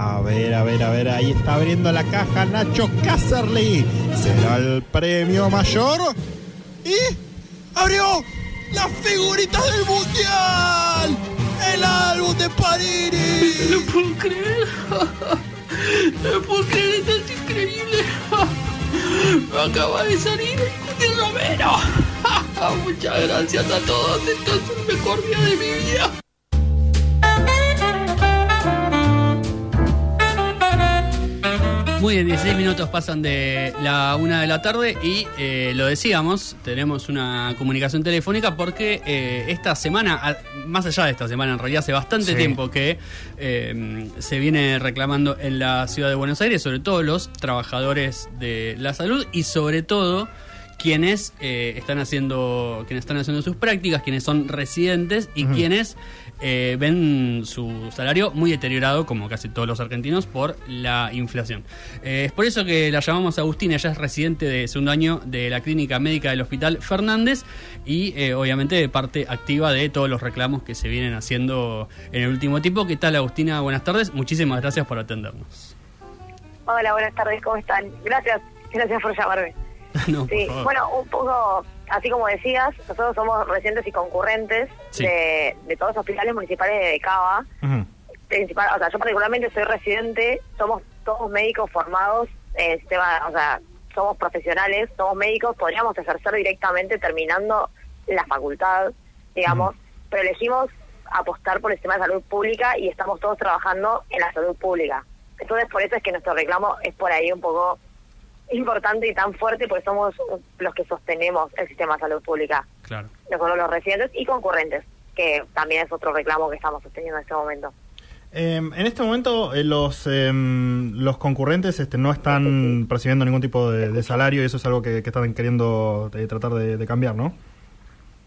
A ver, a ver, a ver, ahí está abriendo la caja Nacho Casterly. ¿Será el premio mayor? Y abrió las figuritas del mundial. El álbum de Parini. No puedo creer. No puedo creer, esto es increíble. Acaba de salir el Romero. Muchas gracias a todos. Esto es el mejor día de mi vida. Muy bien, 16 minutos pasan de la una de la tarde y eh, lo decíamos, tenemos una comunicación telefónica porque eh, esta semana, más allá de esta semana, en realidad hace bastante Sí. tiempo que eh, se viene reclamando en la ciudad de Buenos Aires, sobre todo los trabajadores de la salud y sobre todo quienes eh, están haciendo quienes están haciendo sus prácticas, quienes son residentes y quienes eh, ven su salario muy deteriorado, como casi todos los argentinos, por la inflación. Eh, es por eso que la llamamos Agustina, ella es residente de segundo año de la clínica médica del Hospital Fernández y eh, obviamente de parte activa de todos los reclamos que se vienen haciendo en el último tiempo. ¿Qué tal Agustina? Buenas tardes, muchísimas gracias por atendernos. Hola, buenas tardes, ¿cómo están? Gracias, gracias por llamarme. No, Sí, bueno, un poco, así como decías, nosotros somos residentes y concurrentes Sí. de, de todos los hospitales municipales de Cava. Principal, o sea, yo particularmente soy residente, somos todos médicos formados sistema, o sea, somos profesionales, somos médicos, podríamos ejercer directamente terminando la facultad, digamos, pero elegimos apostar por el sistema de salud pública y estamos todos trabajando en la salud pública. Entonces, por eso es que nuestro reclamo es por ahí un poco importante y tan fuerte, porque somos los que sostenemos el sistema de salud pública, Claro. nosotros los residentes y concurrentes, que también es otro reclamo que estamos sosteniendo en este momento. Eh, en este momento eh, los eh, los concurrentes este, no están percibiendo ningún tipo de, de salario y eso es algo que, que están queriendo eh, tratar de, de cambiar, ¿no?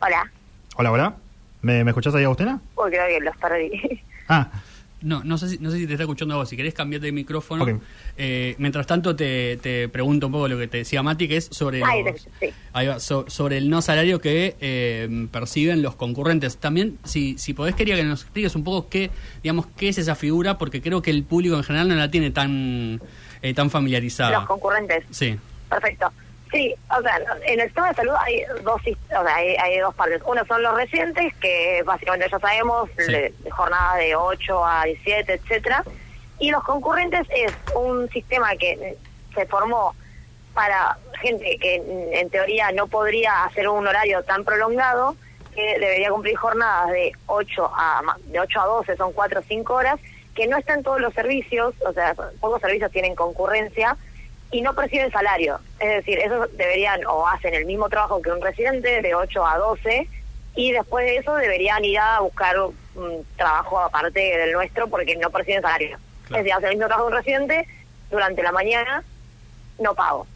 Hola. Hola, hola. ¿Me, me escuchás ahí, Agustina? Uy, creo que los perdí. Ah, No, no sé, si, no sé si te está escuchando a vos. Si querés cambiarte de micrófono. Eh, mientras tanto, te, te pregunto un poco lo que te decía Mati, que es sobre, Ahí los- te- sí. ahí va, so- sobre el no salario que eh, perciben los concurrentes. También, si, si podés, quería que nos expliques un poco qué, digamos, qué es esa figura, porque creo que el público en general no la tiene tan, eh, tan familiarizada. Los concurrentes. Sí, Perfecto. Sí, o sea, en el sistema de salud hay dos, o sea, hay, hay dos partes. Uno son los residentes, que básicamente ya sabemos, Sí. de, de jornada de 8 a 17, etcétera. Y los concurrentes es un sistema que se formó para gente que en teoría no podría hacer un horario tan prolongado, que debería cumplir jornadas de 8 a de 8 a 12, son 4 o 5 horas, que no están todos los servicios, o sea, pocos servicios tienen concurrencia y no perciben salario. Es decir, esos deberían o hacen el mismo trabajo que un residente de 8 a 12 y después de eso deberían ir a buscar un trabajo aparte del nuestro porque no perciben salario. Claro. Es decir, hacen el mismo trabajo que un residente durante la mañana, no pago.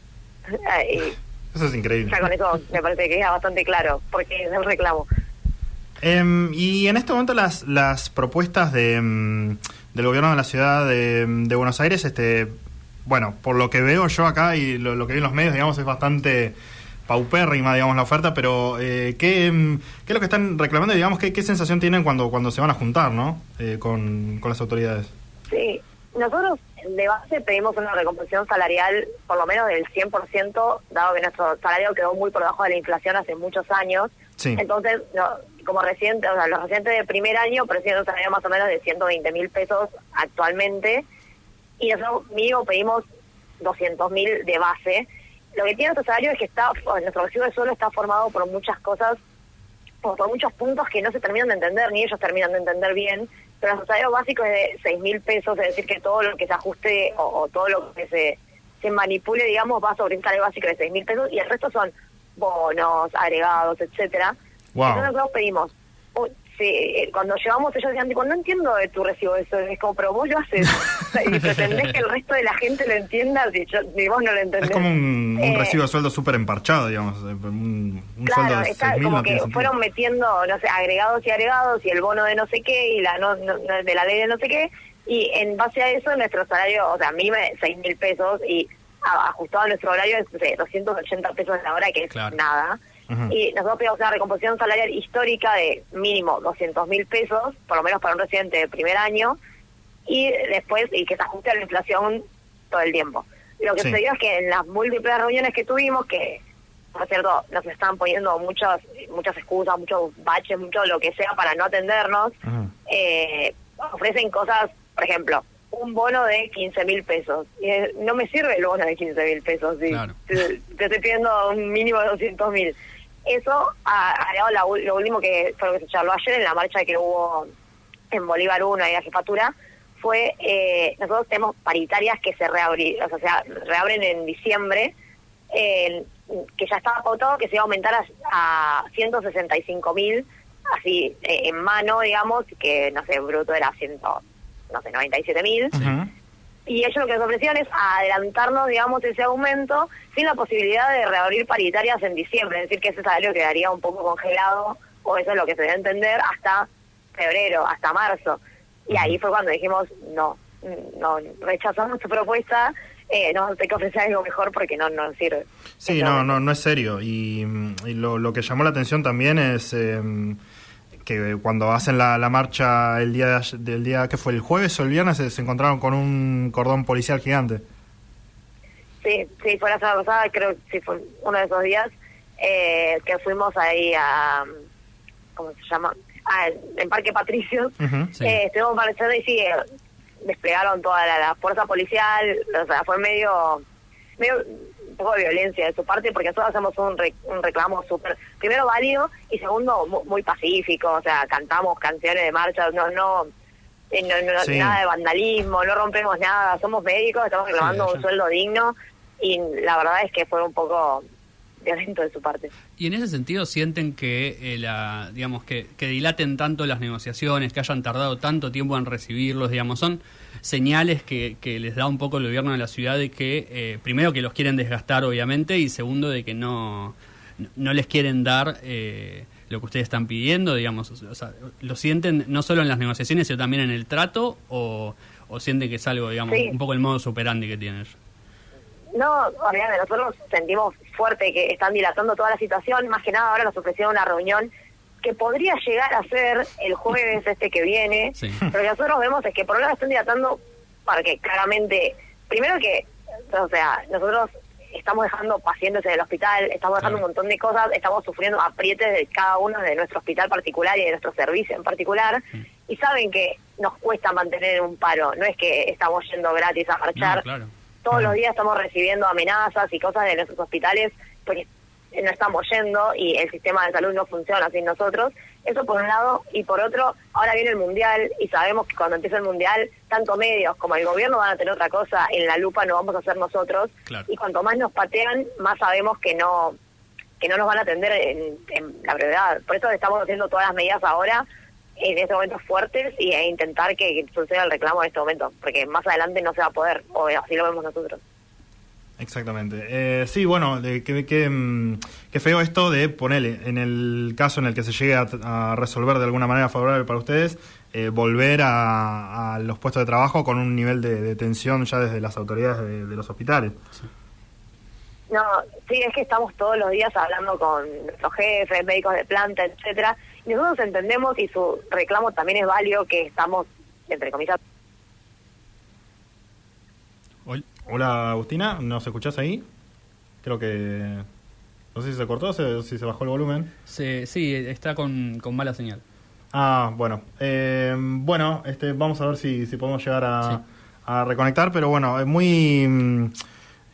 eso es increíble. ya con eso me parece que queda bastante claro porque es el reclamo. Em, y en este momento las, las propuestas de, em, del gobierno de la ciudad de, de Buenos Aires, este, bueno, por lo que veo yo acá y lo, lo que veo en los medios, digamos, es bastante paupérrima, digamos, la oferta, pero eh, ¿qué, em, ¿qué es lo que están reclamando y, digamos, qué, qué sensación tienen cuando, cuando se van a juntar, ¿no? Eh, con, con las autoridades. Sí, nosotros de base pedimos una recomposición salarial por lo menos del 100%, dado que nuestro salario quedó muy por debajo de la inflación hace muchos años. Sí. Entonces, no, como residentes, o sea, los residentes de primer año perciben un salario más o menos de 120 mil pesos actualmente y nosotros mínimo pedimos 200 mil de base. Lo que tiene nuestro salario es que está, nuestro recibo de suelo está formado por muchas cosas, por, por muchos puntos que no se terminan de entender, ni ellos terminan de entender bien, pero nuestro salario básico es de 6 mil pesos, es decir, que todo lo que se ajuste o, o todo lo que se, se manipule, digamos, va sobre un salario básico de 6 mil pesos y el resto son bonos, agregados, etcétera. Wow. Entonces nosotros pedimos, oh, sí, eh, cuando llevamos ellos decían, tipo, no entiendo de tu recibo eso, es como, pero vos lo haces, y pretendés que el resto de la gente lo entienda, si, yo, si vos no lo entendés. Es como un, un Eh, recibo de sueldo súper emparchado, digamos, eh, un, un sueldo Claro, de está 6.000 como no que fueron metiendo, no sé, agregados y agregados y el bono de no sé qué y la no, no- de la ley de no sé qué y en base a eso nuestro salario, o sea, a mí me seis mil pesos y ajustado a nuestro horario es no sé, 280 pesos la hora que es Claro. nada. Ujú. Y nosotros pedimos una recomposición salarial histórica de mínimo 200 mil pesos, por lo menos para un residente de primer año, y después y que se ajuste a la inflación todo el tiempo. Lo que Sí. sucedió es que en las múltiples reuniones que tuvimos, que por cierto nos estaban poniendo muchas muchas excusas, muchos baches, mucho lo que sea para no atendernos, eh, ofrecen cosas, por ejemplo, un bono de 15 mil pesos. Y eh, no me sirve el bono de 15 mil pesos, si Claro. te, te estoy pidiendo un mínimo de 200 mil. Eso, a- agregado la ul- lo último que fue lo que se charló ayer en la marcha que hubo en Bolívar 1 y la jefatura, fue, eh, nosotros tenemos paritarias que se reabri- o sea, se reabren en diciembre, eh, que ya estaba pautado que se iba a aumentar a, a 165 mil, así eh, en mano, digamos, que no sé, bruto era 100, no sé, 97 mil. Y ellos lo que nos ofrecían es adelantarnos, digamos, ese aumento sin la posibilidad de reabrir paritarias en diciembre, es decir, que ese salario quedaría un poco congelado, o eso es lo que se debe entender, hasta febrero, hasta marzo. Y ahí fue cuando dijimos, no, no, rechazamos tu propuesta, eh, no hay que ofrecer algo mejor porque no nos sirve. Sí, no, no, no es serio. Y, mm, y lo, lo que llamó la atención también es eh, que cuando hacen la, la marcha el día del día que fue el jueves o el viernes se, se encontraron con un cordón policial gigante. Sí, sí, fue la semana pasada, creo que sí fue uno de esos días eh, que fuimos ahí a, ¿cómo se llama? Ah, en Parque Patricios. Ujú. Sí. Eh, estuvimos marchando y sí, eh, desplegaron toda la, la fuerza policial, o sea, fue medio, medio un poco de violencia de su parte porque nosotros hacemos un, re- un reclamo súper, primero válido y segundo mu- muy pacífico, o sea, cantamos canciones de marcha, no, no, eh, no, no- Sí. nada de vandalismo, no rompemos nada, somos médicos, estamos reclamando un sueldo digno y la verdad es que fue un poco violento de su parte. Y en ese sentido sienten que eh, la, digamos que, que dilaten tanto las negociaciones, que hayan tardado tanto tiempo en recibirlos, digamos, son señales que, que les da un poco el gobierno de la ciudad de que eh, primero que los quieren desgastar obviamente y segundo de que no no les quieren dar eh, lo que ustedes están pidiendo, digamos, o sea, lo sienten no solo en las negociaciones sino también en el trato o, o sienten que es algo, digamos, Sí. un poco el modo superandi que tienen ellos. No, olvídate, nosotros sentimos fuerte que están dilatando toda la situación, más que nada ahora nos ofrecieron una reunión que podría llegar a ser el jueves este que viene, Sí. pero lo que nosotros vemos es que por lado están dilatando porque claramente, primero que, o sea, nosotros estamos dejando pacientes en el hospital, estamos dejando Claro. un montón de cosas, estamos sufriendo aprietes de cada uno de nuestro hospital particular y de nuestro servicio en particular, y saben que nos cuesta mantener un paro, no es que estamos yendo gratis a marchar, No, claro. Todos los días estamos recibiendo amenazas y cosas de nuestros hospitales porque no estamos yendo y el sistema de salud no funciona sin nosotros. Eso por un lado. Y por otro, ahora viene el Mundial y sabemos que cuando empieza el Mundial, tanto medios como el gobierno van a tener otra cosa. En la lupa no vamos a hacer nosotros. Claro. Y cuanto más nos patean, más sabemos que no que no nos van a atender en, en la brevedad. Por eso estamos haciendo todas las medidas ahora en este momento fuertes y e intentar que, suceda el reclamo en este momento, porque más adelante no se va a poder, o así lo vemos nosotros. Exactamente. Eh, sí, bueno, de, que, que, mm, que feo esto de ponerle, en el caso en el que se llegue a, a resolver de alguna manera favorable para ustedes, eh, volver a, a los puestos de trabajo con un nivel de, de tensión ya desde las autoridades de, de los hospitales. No, sí, es que estamos todos los días hablando con nuestros jefes, médicos de planta, etcétera, nosotros entendemos y su reclamo también es válido que estamos, entre comillas, Ol- Hola Agustina, ¿nos escuchás ahí? Creo que... No sé si se cortó si se bajó el volumen. Se- sí, está con, con mala señal. Ah, bueno. Eh, bueno, este, vamos a ver si, si podemos llegar a, Sí. a reconectar, pero bueno, es muy, mm,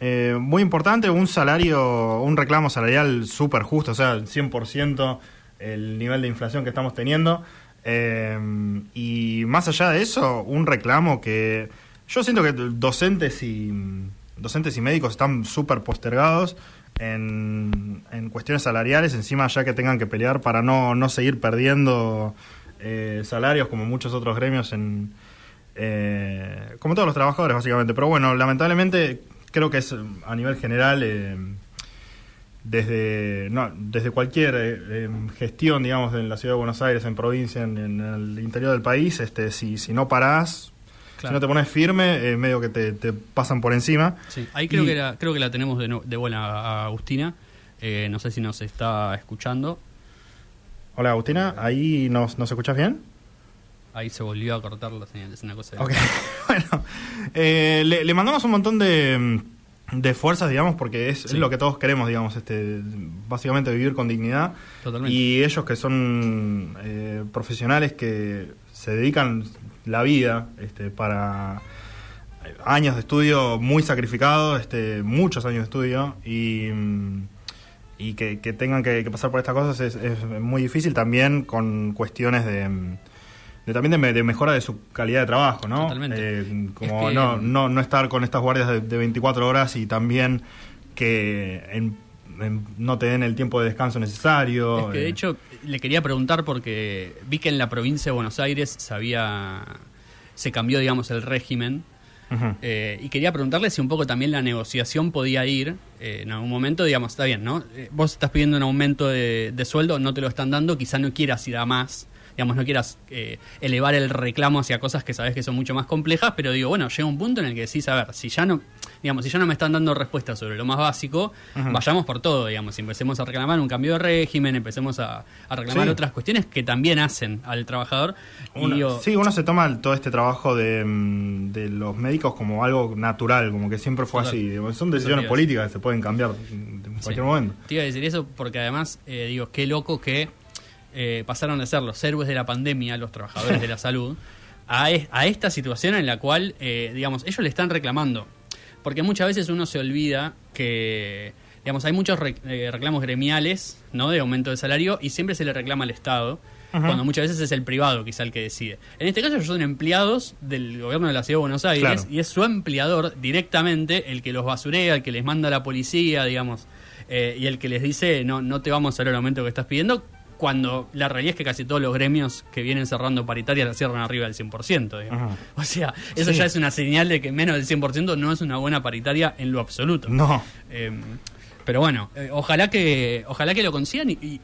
eh, muy importante un salario, un reclamo salarial súper justo, o sea, el 100% el nivel de inflación que estamos teniendo. Eh, y más allá de eso, un reclamo que yo siento que docentes y docentes y médicos están súper postergados en, en cuestiones salariales, encima ya que tengan que pelear para no, no seguir perdiendo eh, salarios como muchos otros gremios en eh, como todos los trabajadores básicamente. Pero bueno, lamentablemente creo que es a nivel general eh, desde no, desde cualquier eh, eh, gestión, digamos, en la ciudad de Buenos Aires, en provincia, en, en el interior del país, este, si, si no parás, si no te pones firme, eh, medio que te, te pasan por encima. Sí, ahí creo Y- que la, creo que la tenemos de, no- de buena a Agustina. Eh, no sé si nos está escuchando. Hola Agustina, ¿ahí nos, nos escuchás bien? Ahí se volvió a cortar la señal, es una cosa. de- Ok, bueno. eh, le, le mandamos un montón de, de fuerzas, digamos, porque es, lo que todos queremos, digamos, este, básicamente vivir con dignidad. Totalmente. Y ellos que son eh, profesionales que se dedican la vida este, para años de estudio muy sacrificados, este, muchos años de estudio, y, y que, que tengan que, que pasar por estas cosas es, es muy difícil también con cuestiones de también de, me- de mejora de su calidad de trabajo, ¿no? Totalmente. Eh, como Es que- no, no, no estar con estas guardias de, de 24 horas y también que en- en- no te den el tiempo de descanso necesario. Es que de eh, hecho le quería preguntar porque vi que en la provincia de Buenos Aires se había se cambió digamos el régimen eh, y quería preguntarle si un poco también la negociación podía ir eh, en algún momento digamos está bien no vos estás pidiendo un aumento de, de sueldo no te lo están dando quizá no quieras ir a más digamos no quieras eh, elevar el reclamo hacia cosas que sabes que son mucho más complejas pero digo bueno llega un punto en el que decís a ver si ya no digamos si ya no me están dando respuestas sobre lo más básico vayamos por todo digamos empecemos a reclamar un cambio de régimen empecemos a, a reclamar Sí. otras cuestiones que también hacen al trabajador y Uno- digo, sí, uno se toma todo este trabajo de, mm, de los médicos como algo natural, como que siempre fue así. Son decisiones políticas que se pueden cambiar en cualquier Sí. momento. Te iba a decir eso porque además, eh, digo, qué loco que eh, pasaron de ser los héroes de la pandemia, los trabajadores de la salud, a, es- a esta situación en la cual, eh, digamos, ellos le están reclamando. Porque muchas veces uno se olvida que, digamos, hay muchos rec- eh, reclamos gremiales, ¿no? De aumento de salario y siempre se le reclama al Estado. Cuando muchas veces es el privado quizá el que decide. En este caso ellos son empleados del gobierno de la Ciudad de Buenos Aires Claro. y es su empleador directamente el que los basurea, el que les manda a la policía, digamos, eh, y el que les dice no, no te vamos a dar el aumento que estás pidiendo, cuando la realidad es que casi todos los gremios que vienen cerrando paritarias la cierran arriba del 100%. digamos. O sea, eso Sí. ya es una señal de que menos del 100% no es una buena paritaria en lo absoluto. No. Eh, pero bueno, eh, ojalá que ojalá que lo consigan y, y,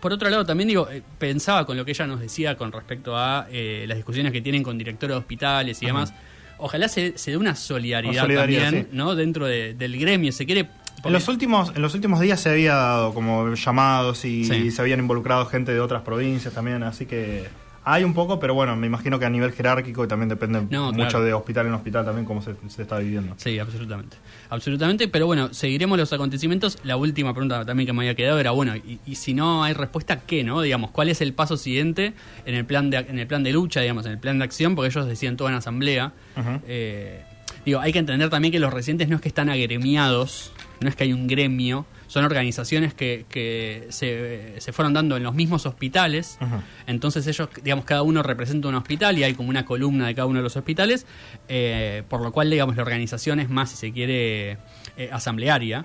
por otro lado también digo eh, pensaba con lo que ella nos decía con respecto a eh, las discusiones que tienen con directores de hospitales y Ajá. demás. Ojalá se, se dé una solidaridad, también, sí. ¿no? Dentro de- del gremio. Se quiere. En los últimos, en los últimos días se había dado como llamados y Sí. se habían involucrado gente de otras provincias también, así que hay un poco, pero bueno, me imagino que a nivel jerárquico y también depende No, mucho de hospital en hospital también cómo se, se está viviendo. Sí, absolutamente. Absolutamente, pero bueno, seguiremos los acontecimientos. La última pregunta también que me había quedado era, bueno, y, y si no hay respuesta, ¿qué, no? Digamos, ¿cuál es el paso siguiente en el plan de, en el plan de lucha, digamos, en el plan de acción? Porque ellos decían todo en asamblea. Eh, digo, hay que entender también que los residentes no es que están agremiados, no es que hay un gremio, son organizaciones que, que se, se fueron dando en los mismos hospitales. Entonces ellos, digamos, cada uno representa un hospital y hay como una columna de cada uno de los hospitales, eh, por lo cual, digamos, la organización es más, si se quiere, eh, asamblearia.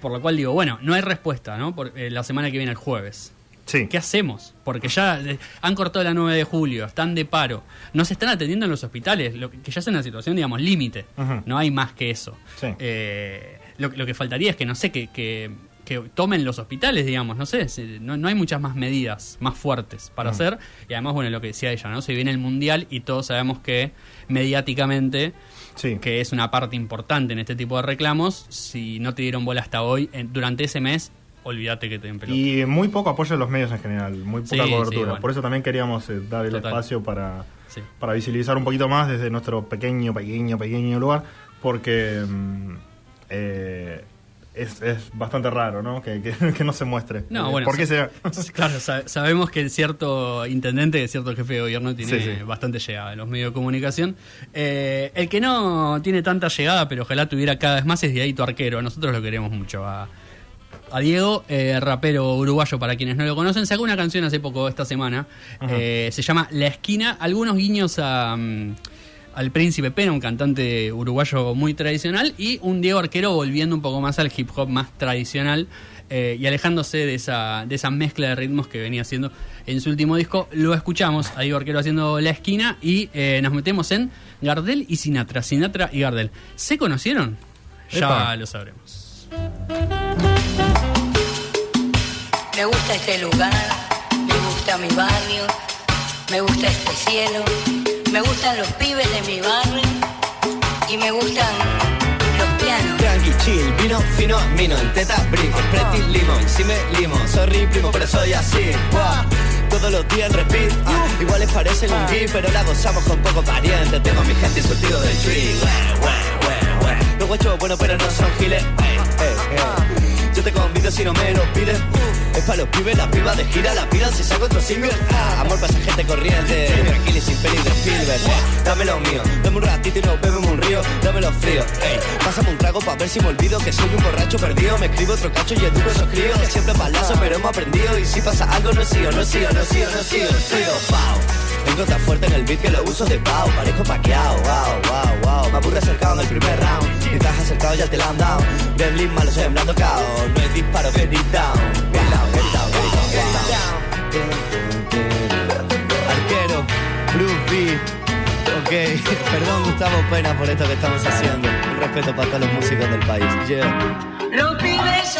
Por lo cual digo, bueno, no hay respuesta, ¿no? Por, eh, la semana que viene, el jueves. Sí. ¿Qué hacemos? Porque ya eh, han cortado la 9 de julio, están de paro, no se están atendiendo en los hospitales, lo que ya es una situación, digamos, límite. No hay más que eso. Sí. Eh, lo, lo que faltaría es que, no sé, que, que, que tomen los hospitales, digamos, no sé, no, no hay muchas más medidas más fuertes para hacer. Y además, bueno, lo que decía ella, ¿no? Se viene el Mundial y todos sabemos que mediáticamente Sí. que es una parte importante en este tipo de reclamos, si no te dieron bola hasta hoy, en- durante ese mes, olvídate que te den pelota. Y muy poco apoyo de los medios en general, muy poca Sí, sí, cobertura. bueno. Por eso también queríamos eh, dar el Total. espacio para, Sí. para visibilizar un poquito más desde nuestro pequeño, pequeño, pequeño lugar, porque mm, eh, es, es bastante raro, ¿no? Que, que- que no se muestre. No, Eh, bueno, ¿Por qué será? Claro, sa- sabemos que el cierto intendente, el cierto jefe de gobierno tiene bastante llegada en los medios de comunicación. Eh, el que no tiene tanta llegada, pero ojalá tuviera cada vez más, es Dieguito Arquero. Nosotros lo queremos mucho a, a Diego, eh, rapero uruguayo para quienes no lo conocen. Sacó una canción hace poco, esta semana, eh, se llama La Esquina. Algunos guiños a... mm, al Príncipe Pena, un cantante uruguayo muy tradicional, y un Diego Arquero volviendo un poco más al hip hop más tradicional eh, y alejándose de esa, de esa mezcla de ritmos que venía haciendo en su último disco. Lo escuchamos a Diego Arquero haciendo La Esquina y eh, nos metemos en Gardel y Sinatra. Sinatra y Gardel. ¿Se conocieron? Ya lo sabremos. Me gusta este lugar, me gusta mi barrio, me gusta este cielo, me gustan los pibes de mi barrio y me gustan los pianos. Tranqui, chill, vino fino, mino, en teta, brinco, pretty limón, si me limo, sorry primo, pero soy así, Buah. todos los días en repeat. Ah, iguales parecen un gif, pero la gozamos con poco pariente. Tengo a mi gente surtido del tree. Los guachos buenos, pero no son giles. Ey, ey, ey. Yo te convido si no me lo pides. Es para los pibes, la piba de gira, la pidan si saco otro single. Ah, amor para esa gente corriente. Tranquilo y sin peli de Spielberg. Dame lo mío, dame un ratito y nos bebemos un río. Dame los fríos. Ey, pásame un trago para ver si me olvido que soy un borracho perdido. Me escribo otro cacho y educo a esos críos. Siempre palazo, pero hemos aprendido. Y si pasa algo, no sigo, no sigo, no sigo, no sigo, no sigo. Pau. Tengo tan fuerte en el beat que lo uso de pau. Parejo paqueado, wow, wow, wow. Me aburre acercado en el primer round. Has acercado ya te la han dado. Gremlin malo sembrando caos. No hay disparo, get it down. Get down, get down, get down, get down. Arquero, Blue B. Ok, perdón Gustavo Pena por esto que estamos haciendo. Un respeto para todos los músicos del país. Yeah. Los pibes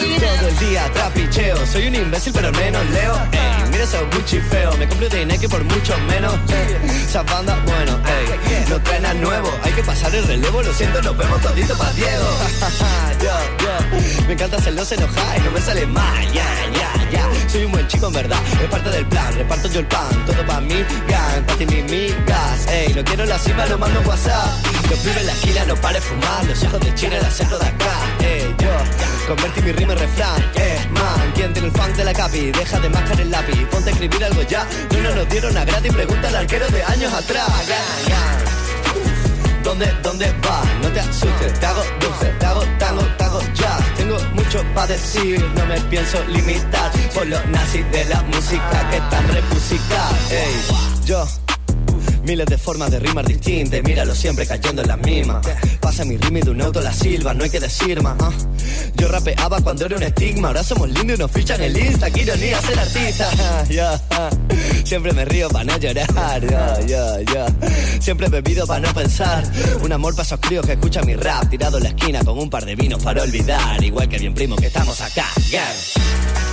Todo el día trapicheo, soy un imbécil pero menos leo. Ey, mira esos Gucci feo, me compré de que por mucho menos. Esa banda, bueno, ey, no traen a nuevo, hay que pasar el relevo, lo siento, nos vemos todito pa' Diego. yo, yo, me encanta hacerlos enojar y no me sale mal, ya, ya, ya. Soy un buen chico en verdad, es parte del plan, reparto yo el pan, todo pa' mí, gang, pa' ti mi migas. Ey, no quiero la cima, lo mando WhatsApp. Los pibes en la esquina no pare fumar, los hijos de China el acento de acá. Ey, convertí mi rima en refrán. Eh, man, ¿quién tiene el funk de la capi? Deja de mascar el lápiz, ponte a escribir algo ya. No nos lo dieron a gratis, pregunta al arquero de años atrás. ¿Dónde, dónde vas? No te asustes, te hago dulce, te hago tango, te hago jazz. Tengo mucho para decir, no me pienso limitar por los nazis de la música que están repusicados. Ey, yo. Miles de formas de rimar distintas, míralo siempre cayendo en las mismas. Pasa mi rima y de un auto la silba, no hay que decir más. ah. Yo rapeaba cuando era un estigma, ahora somos lindos y nos fichan el Insta. Qué ironía ser artista. Ya, Siempre me río para no llorar. Ya. Siempre bebido para no pensar. Un amor para esos críos que escuchan mi rap, tirado en la esquina con un par de vinos para olvidar. Igual que bien primo que estamos acá. Gang.